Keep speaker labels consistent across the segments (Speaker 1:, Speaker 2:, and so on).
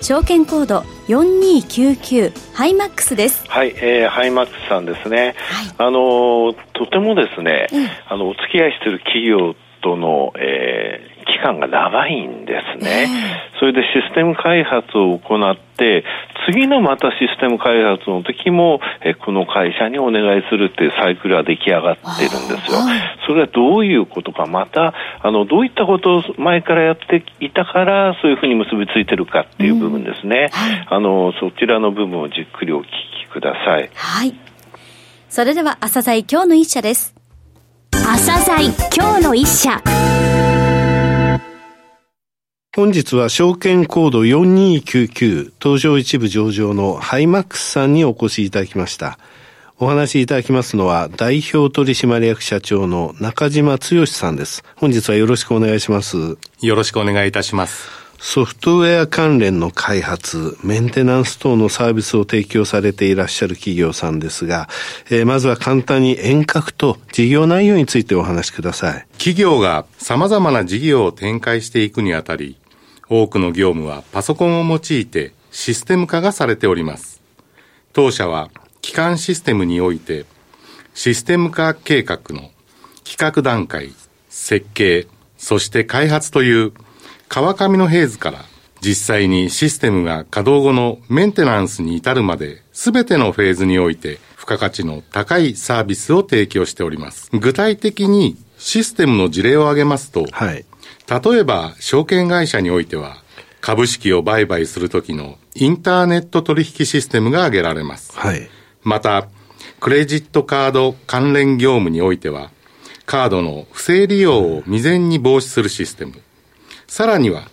Speaker 1: 証券コード4299ハイマックスです。
Speaker 2: はい、えー、ハイマックスさんですね、はい、あのとてもですね、うん、あのお付き合いしている企業との、えー、期間が長いんですね、えー、それでシステム開発を行って次のまたシステム開発の時もえこの会社にお願いするっていうサイクルは出来上がってるんですよ。それはどういうことか、またあのどういったことを前からやっていたからそういうふうに結びついてるかっていう部分ですね。うん、あのそちらの部分をじっくりお聞きください。
Speaker 1: はい。それでは朝鮮今日の一社です。
Speaker 3: 朝鮮今日の一社。
Speaker 4: 本日は証券コード4299東証一部上場のハイマックスさんにお越しいただきました。お話しいただきますのは代表取締役社長の中島剛さんです。本日はよろしくお願いします。
Speaker 5: よろしくお願いいたします。
Speaker 4: ソフトウェア関連の開発、メンテナンス等のサービスを提供されていらっしゃる企業さんですが、えー、まずは簡単に遠隔と事業内容についてお話しください。
Speaker 5: 企業が様々な事業を展開していくにあたり、多くの業務はパソコンを用いてシステム化がされております。当社は基幹システムにおいてシステム化計画の企画段階、設計、そして開発という川上のヘイズから実際にシステムが稼働後のメンテナンスに至るまで全てのフェーズにおいて付加価値の高いサービスを提供しております。具体的にシステムの事例を挙げますと、はい、例えば、証券会社においては、株式を売買するときのインターネット取引システムが挙げられます。はい。また、クレジットカード関連業務においては、カードの不正利用を未然に防止するシステム。さらには、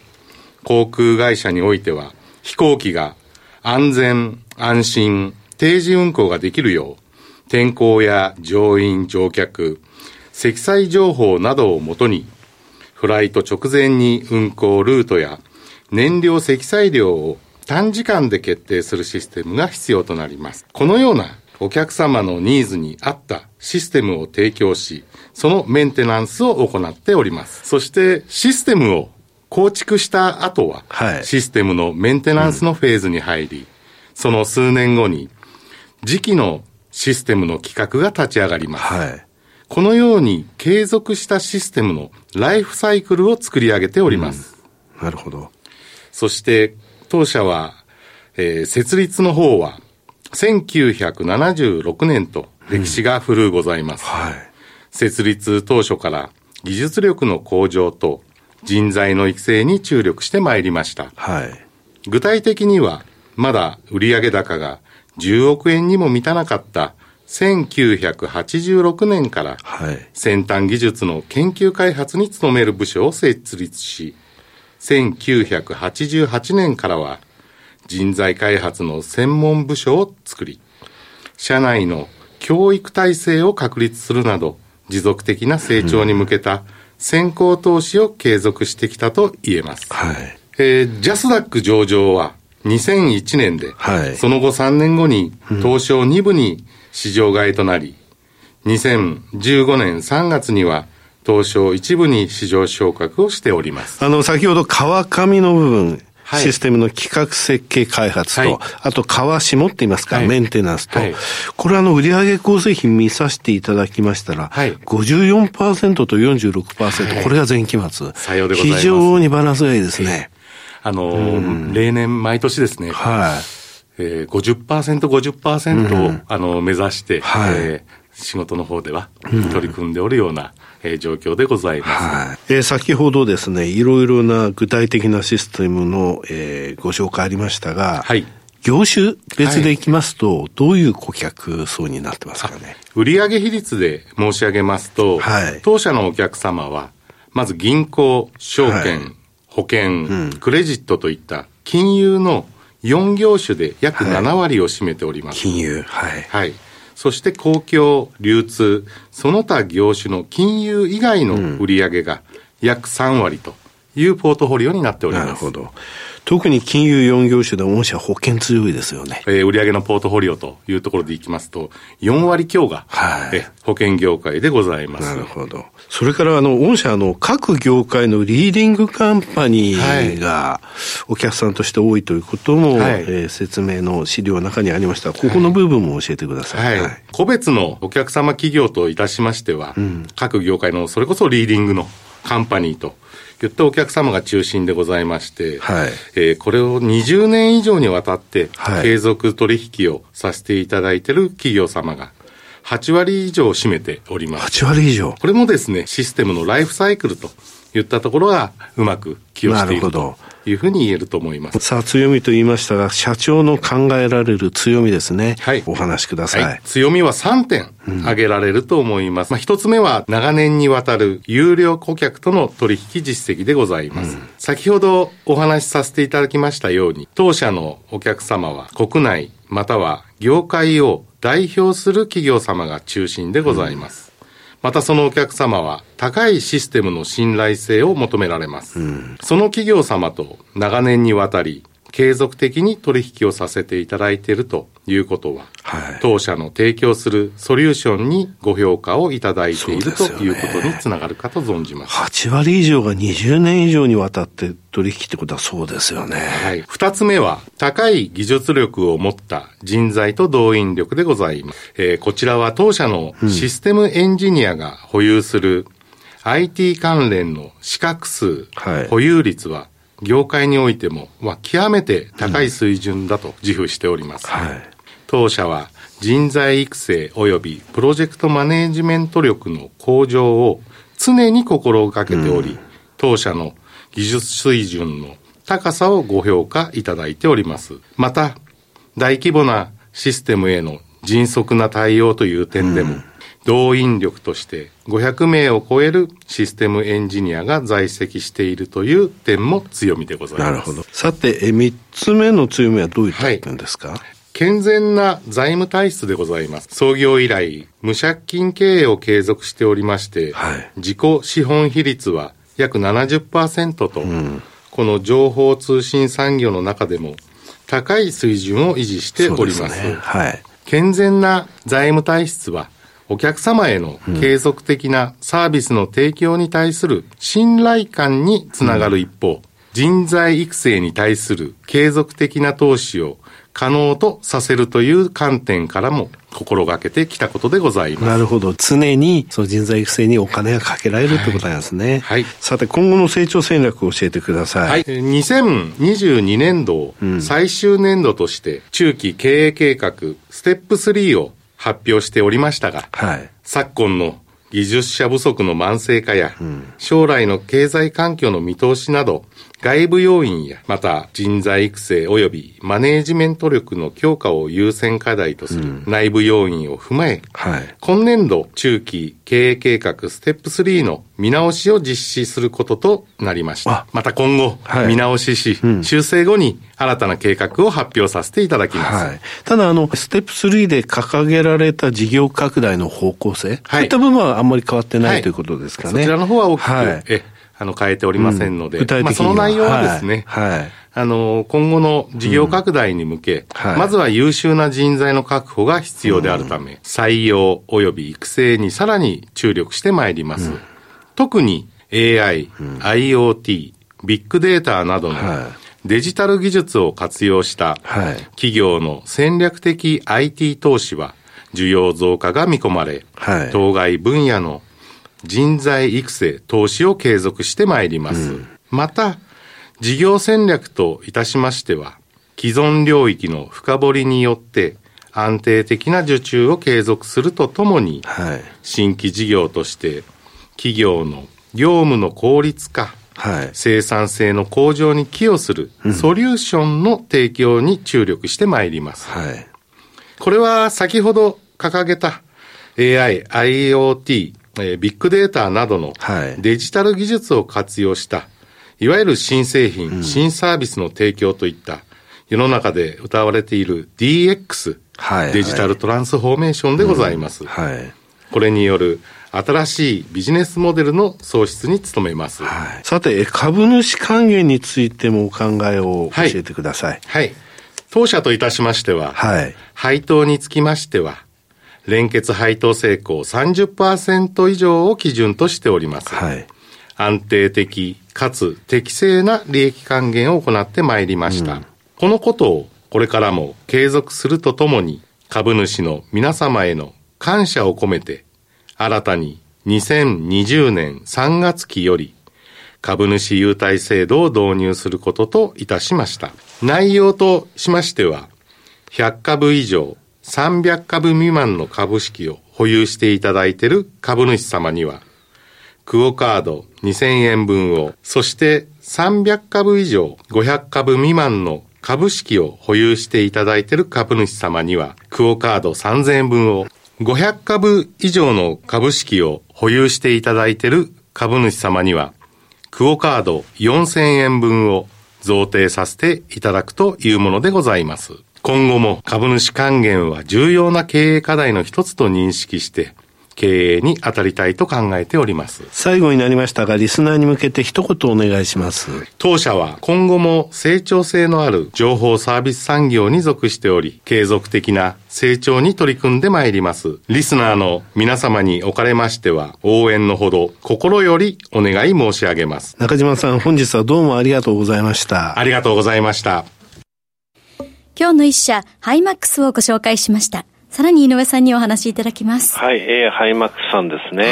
Speaker 5: 航空会社においては、飛行機が安全、安心、定時運航ができるよう、天候や乗員、乗客、積載情報などをもとにフライト直前に運行ルートや燃料積載量を短時間で決定するシステムが必要となります。このようなお客様のニーズに合ったシステムを提供し、そのメンテナンスを行っております。そしてシステムを構築した後は、はい、システムのメンテナンスのフェーズに入り、うん、その数年後に、次期のシステムの企画が立ち上がります。はいこのように継続したシステムのライフサイクルを作り上げております。
Speaker 4: うん、なるほど。
Speaker 5: そして、当社は、えー、設立の方は、1976年と歴史が古うございます。うん、はい。設立当初から技術力の向上と人材の育成に注力してまいりました。はい。具体的には、まだ売上高が10億円にも満たなかった1986年から先端技術の研究開発に努める部署を設立し、1988年からは人材開発の専門部署を作り、社内の教育体制を確立するなど、持続的な成長に向けた先行投資を継続してきたと言えます。はい、えー、ジャスダック上場は2001年で、はい、その後3年後に東証2部に市場買いとなり、2015年3月には東証一部に市場昇格をしております。
Speaker 4: あの、先ほど川上の部分、はい、システムの企画設計開発と、はい、あと川下って言いますか、はい、メンテナンスと、はい、これあの売上構成比見させていただきましたら、はい、54%と46%、はい、これが前期末。
Speaker 5: さようでございます。
Speaker 4: 非常にバランスがいいですね。
Speaker 5: あの、うん、例年毎年ですね、はい。えー、50%、50%を、うん、あの目指して、はい、えー、仕事の方では取り組んでおるような、うん、えー、状況でございます。はい、
Speaker 4: えー、先ほどですね、いろいろな具体的なシステムの、えー、ご紹介ありましたが、はい。業種別でいきますと、どういう顧客層になってますかね？
Speaker 5: 売上比率で申し上げますと、はい、当社のお客様は、まず銀行、証券、はい、保険、うん、クレジットといった金融の4業種で約7割を占めております。
Speaker 4: 金融。はい。
Speaker 5: はい。そして公共、流通、その他業種の金融以外の売上が約3割というポートフォリオになっております。
Speaker 4: なるほど。特に金融4業種で御社保険強いですよね。
Speaker 5: えー、売上のポートフォリオというところでいきますと、4割強が、
Speaker 4: はい
Speaker 5: え保険業界でございます。
Speaker 4: なるほど。それから、あの、御社、あの、各業界のリーディングカンパニーが、お客さんとして多いということも、
Speaker 5: はい
Speaker 4: えー説明の資料の中にありました。ここの部分も教えてください。
Speaker 5: はい。個別のお客様企業といたしましては、各業界のそれこそリーディングのカンパニーといったお客様が中心でございまして、
Speaker 4: はい。
Speaker 5: えーこれを20年以上にわたって
Speaker 4: はい。
Speaker 5: 継続取引をさせていただいている企業様が8割以上占めております。
Speaker 4: 8割以上。
Speaker 5: これもですね、システムのライフサイクルといったところがうまく寄与しているというふうに言えると思います。
Speaker 4: さあ、強みと言いましたが、社長の考えられる強みですね。
Speaker 5: はい
Speaker 4: お話しください。
Speaker 5: はい、強みは3点挙げられると思います。まあ、一つ目は長年にわたる有料顧客との取引実績でございます。先ほどお話しさせていただきましたように、当社のお客様は国内または業界を代表する企業様が中心でございます。またそのお客様は高いシステムの信頼性を求められます。その企業様と長年にわたり継続的に取引をさせていただいているということは、
Speaker 4: はい
Speaker 5: 当社の提供するソリューションにご評価をいただいている
Speaker 4: ね
Speaker 5: いうことにつながるかと存じます。
Speaker 4: 8割以上が20年以上にわたって取引ってことはそうですよね。
Speaker 5: はい。二つ目は、高い技術力を持った人材と動員力でございます。えーこちらは当社のシステムエンジニアが保有する IT 関連の資格数、
Speaker 4: はい
Speaker 5: 保有率は、業界においても、まあ、極めて高い水準だと自負しております。
Speaker 4: はい。
Speaker 5: 当社は人材育成及びプロジェクトマネージメント力の向上を常に心がけており、当社の技術水準の高さをご評価いただいております。また、大規模なシステムへの迅速な対応という点でも、動員力として500名を超えるシステムエンジニアが在籍しているという点も強みでございます。
Speaker 4: なるほど。さて、え3つ目の強みはどういった部分ですか、
Speaker 5: 健全な財務体質でございます。創業以来、無借金経営を継続しておりまして、
Speaker 4: はい
Speaker 5: 自己資本比率は約70%と、この情報通信産業の中でも高い水準を維持しております。
Speaker 4: すね。はい。
Speaker 5: 健全な財務体質は、お客様への継続的なサービスの提供に対する信頼感につながる一方、人材育成に対する継続的な投資を可能とさせるという観点からも心がけてきたことでございます。
Speaker 4: なるほど。常に、その人材育成にお金がかけられるってことなんですね。
Speaker 5: はい
Speaker 4: さて、今後の成長戦略を教えてください。
Speaker 5: はい。2022年度を最終年度として中期経営計画ステップ3を発表しておりましたが、
Speaker 4: はい。
Speaker 5: 昨今の技術者不足の慢性化や、将来の経済環境の見通しなど、外部要因や、また人材育成及びマネージメント力の強化を優先課題とする内部要因を踏まえ、
Speaker 4: はい。
Speaker 5: 今年度中期経営計画ステップ3の見直しを実施することとなりました
Speaker 4: あ。
Speaker 5: また今後、
Speaker 4: はい
Speaker 5: 見直しし、修正後に新たな計画を発表させていただきます。
Speaker 4: はい。ただ、あの、ステップ3で掲げられた事業拡大の方向性、そういった部分はあんまり変わってない、ということですかね。
Speaker 5: そちらの方は大きく、
Speaker 4: はい
Speaker 5: えあの変えておりませんので、
Speaker 4: 具体的には。
Speaker 5: まあ、その内容はですね、
Speaker 4: はいはい。
Speaker 5: あの今後の事業拡大に向け、
Speaker 4: はい。
Speaker 5: まずは優秀な人材の確保が必要であるため、採用及び育成にさらに注力してまいります。特に AI、IoT、ビッグデータなどの
Speaker 4: は
Speaker 5: デジタル技術を活用した
Speaker 4: はい。
Speaker 5: 企業の戦略的 IT 投資は需要増加が見込まれ、
Speaker 4: はい。
Speaker 5: 当該分野の人材育成、投資を継続してまいります。また、事業戦略といたしましては、既存領域の深掘りによって安定的な受注を継続するとともに、
Speaker 4: はい。
Speaker 5: 新規事業として企業の業務の効率化、
Speaker 4: はい。
Speaker 5: 生産性の向上に寄与するソリューションの提供に注力してまいります。
Speaker 4: はい。
Speaker 5: これは先ほど掲げた AI、IoT、えービッグデータなどの
Speaker 4: はい
Speaker 5: デジタル技術を活用した、いわゆる新製品、新サービスの提供といった世の中で歌われている DX、はい、デジタルトランスフォーメーションでございます。うん、はい、これによる新しいビジネスモデルの創出に努めます。
Speaker 4: はい、さて、株主還元についてもお考えを教えてください。
Speaker 5: はい。はい、当社といたしましては、はい、配当につきましては、連結配当成功30%以上を基準としております。はい、安定的かつ適正な利益還元を行ってまいりました。うん、このことをこれからも継続するとともに株主の皆様への感謝を込めて新たに2020年3月期より株主優待制度を導入することといたしました。内容としましては、100株以上300株未満の株式を保有していただいている株主様には、クオカード2000円分を、そして300株以上500株未満の株式を保有していただいている株主様には、クオカード3000円分を500株以上の株式を保有していただいている株主様には、クオカード4000円分を贈呈させていただくというものでございます。今後も株主還元は重要な経営課題の一つと認識して、経営に当たりたいと考えております。
Speaker 4: 最後になりましたが、リスナーに向けて一言お願いします。
Speaker 5: 当社は今後も成長性のある情報サービス産業に属しており、継続的な成長に取り組んでまいります。リスナーの皆様におかれましては、応援のほど心よりお願い申し上げます。
Speaker 4: 中島さん、本日はどうもありがとうございました。
Speaker 5: ありがとうございました。
Speaker 1: 今日の一社、ハイマックスをご紹介しました。さらに井上さんにお話しいただきます。
Speaker 2: はい、えー、ハイマックスさんですね。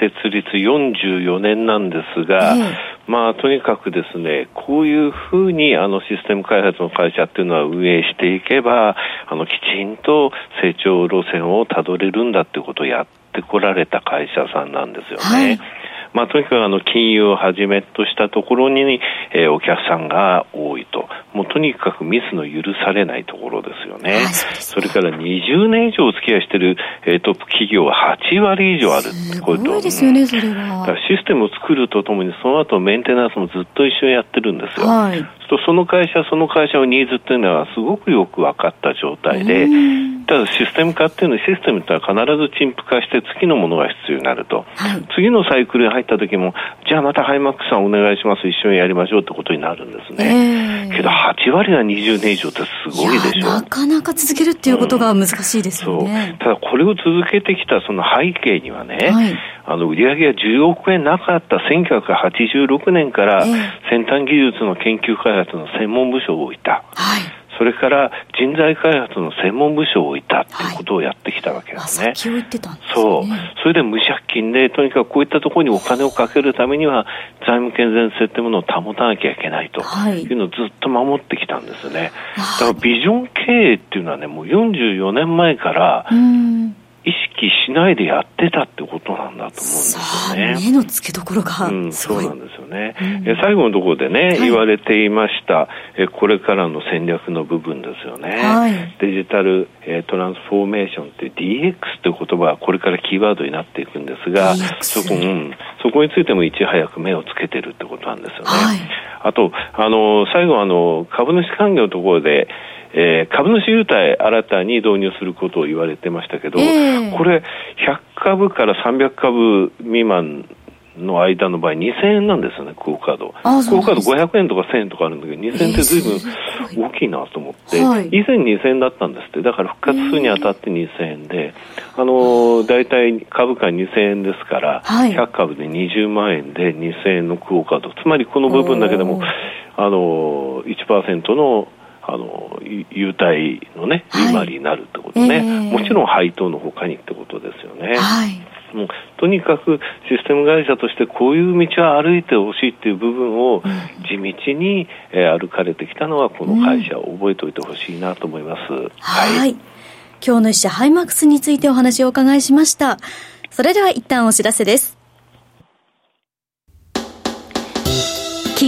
Speaker 2: はい、設立44年なんですが、えー、まあ、とにかくですね、こういうふうに、あの、システム開発の会社っていうのは運営していけば、あの、きちんと成長路線をたどれるんだっていうことをやってこられた会社さんなんですよね。はいまあ、とにかくあの金融をはじめとしたところに、えー、お客さんが多いと、もうとにかくミスの許されないところですよね。それから20年以上お付き合いしている、えー、トップ企業は8割以上ある
Speaker 1: すごいですよね、それは。
Speaker 2: システムを作るとともに、その後メンテナンスもずっと一緒にやってるんですよ。はい、その会社、その会社のニーズっていうのはすごくよく分かった状態で、ただシステム化っていうのはシステムってのは必ず陳腐化して次のものが必要になると、はい、次のサイクルに入った時もじゃあまたハイマックスさんお願いします一緒にやりましょうってことになるんですね、けど8割が20年以上ってすごいでしょ。
Speaker 1: なかなか続けるっていうことが難しいですよね、
Speaker 2: う。ん、ただこれを続けてきたその背景にはね、はい、あの売上が10億円なかった1986年から先端技術の研究開発の専門部署を置いた、はいそれから人材開発の専門部署を置いたっていうことをやってきたわけですね。はい、
Speaker 1: そう。
Speaker 2: それで無借金で、とにかくこういったところにお金をかけるためには、財務健全性っていうものを保たなきゃいけないというのをずっと守ってきたんですね。だからビジョン経営っていうのはね、もう44年前から、意識しないでやってたってことなんだと思うんですよね。
Speaker 1: 目の付けどころが、
Speaker 2: うん、そうなんですよね。うん、え最後のところでね、はい、言われていましたえ、これからの戦略の部分ですよね。はい、デジタルえトランスフォーメーションっていう DX という言葉はこれからキーワードになっていくんですが、そこ,、うん、そこについてもいち早く目をつけてるってことなんですよね。はい、あと、あの、最後あの、株主関係のところで、えー、株主優待新たに導入することを言われてましたけど、えー、これ100株から300株未満の間の場合2000円なんですよね、クオカード。クオカード500円とか1000円とかあるんだけど、2000円って随分大きいなと思って、はい、以前2000円だったんですって、だから復活するにあたって2000円で、あのー、大体株価2000円ですから、はい、100株で20万円で2000円のクオカード、つまりこの部分だけでも、あのー、1%のあの優待のね、利回りになるってことね、はいえー、もちろん配当のほかにってことですよね。はいもうとにかくシステム会社としてこういう道は歩いてほしいっていう部分を地道に、え歩かれてきたのはこの会社を覚えておいてほしいなと思います。うん、
Speaker 1: はい、はい、今日の一社ハイマックスについてお話をお伺いしました。それでは一旦お知らせです。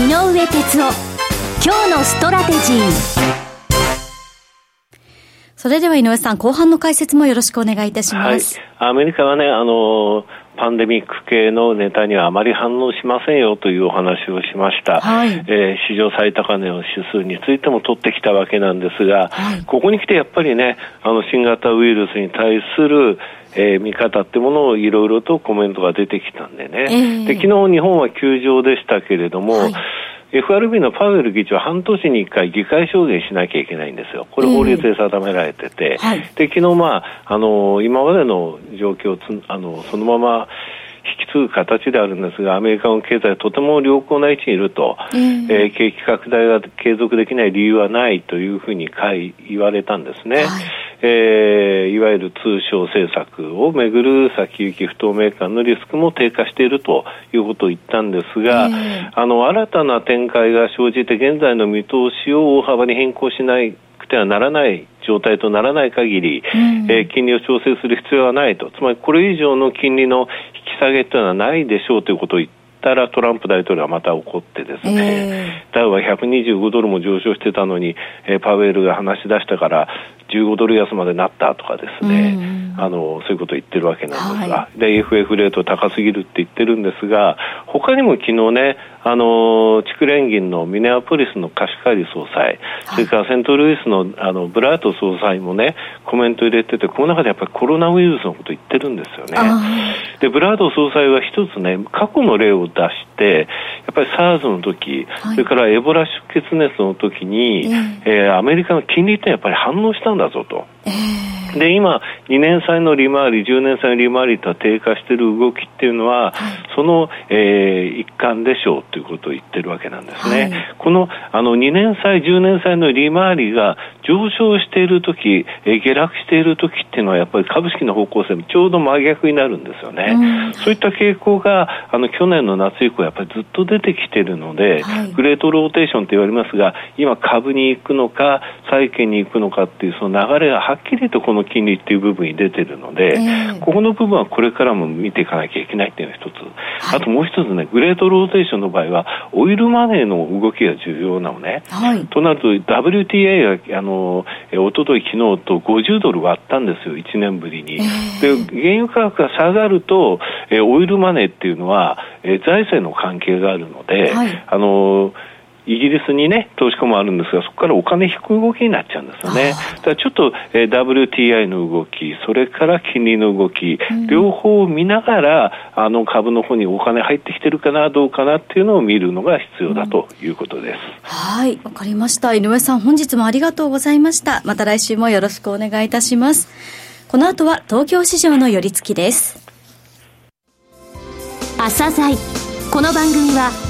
Speaker 3: 井上哲夫。今日のストラテジー。
Speaker 1: それでは井上さん、後半の解説もよろしくお願いいたします。
Speaker 2: はい、アメリカはね、あの、パンデミック系のネタにはあまり反応しませんよというお話をしました。はい、えー、史上最高値の指数についても取ってきたわけなんですが、はい、ここに来てやっぱりね、あの、新型ウイルスに対するえー、見方ってものをいろいろとコメントが出てきたんでね、えー、で昨日日本は休場でしたけれども、はい。FRB のパウエル議長は半年に1回議会証言しなきゃいけないんですよ。これ法律で定められてて、えーはい、で昨日まああの今までの状況をつあのそのまま引き継ぐ形であるんですが、アメリカの経済はとても良好な位置にいると、えー、えー、景気拡大が継続できない理由はないというふうに言われたんですね。はいえー、いわゆる通商政策をめぐる先行き不透明感のリスクも低下しているということを言ったんですが、えー、あの新たな展開が生じて現在の見通しを大幅に変更しなくてはならない状態とならない限り、うん、えー、金利を調整する必要はないと、つまりこれ以上の金利の引き下げというのはないでしょうということを言ってたらトランプ大統領はまた怒ってですね、えー、ダウは125ドルも上昇してたのに、えー、パウエルが話し出したから15ドル安までなったとかですね、うん、あのそういうことを言ってるわけなんですが、はい、で FF レート高すぎるって言ってるんですが他にも昨日ねあの地区連銀のミネアポリスの貸し借り総裁、それからセントルイスのあのブラート総裁もねコメント入れててこの中でやっぱりコロナウイルスのこと言ってるんですよね。でブラート総裁は一つね過去の例を出してやっぱり SARS の時、はい、それからエボラ出血熱の時に、えー、えー、アメリカの金利ってやっぱり反応したんだぞと。えーで今、2年債の利回り、10年債の利回りとは低下している動きっていうのは、はい、その、えー、一環でしょうということを言ってるわけなんですね。はい、このあの2年債、10年債の利回りが上昇しているとき、えー、下落しているときっていうのは、やっぱり株式の方向性もちょうど真逆になるんですよね。うん、そういった傾向があの去年の夏以降、やっぱりずっと出てきているので、はい、グレートローテーションと言われますが、今、株に行くのか、債券に行くのかっていう、その流れがはっきりとこの金利っていう部分に出てるので、えー、ここの部分はこれからも見ていかなきゃいけないっていうのが一つ、はい、あともう一つね、グレートローテーションの場合は、オイルマネーの動きが重要なのね。はい、となると、WTA が、あの、おととい、昨日と50ドル割ったんですよ、1年ぶりに。えー、で、原油価格が下がると、えオイルマネーっていうのは、え財政の関係があるので、はい、あの、イギリスにね、投資家もあるんですが、そこからお金引く動きになっちゃうんですよね。だからちょっと、えー、WTI の動き、それから金利の動き、うん、両方見ながら、あの株の方にお金入ってきてるかな、どうかなっていうのを見るのが必要だということです。うん、
Speaker 1: はい、わかりました。井上さん、本日もありがとうございました。また来週もよろしくお願いいたします。この後は東京市場の寄り付きです。
Speaker 3: 朝鮮この番組は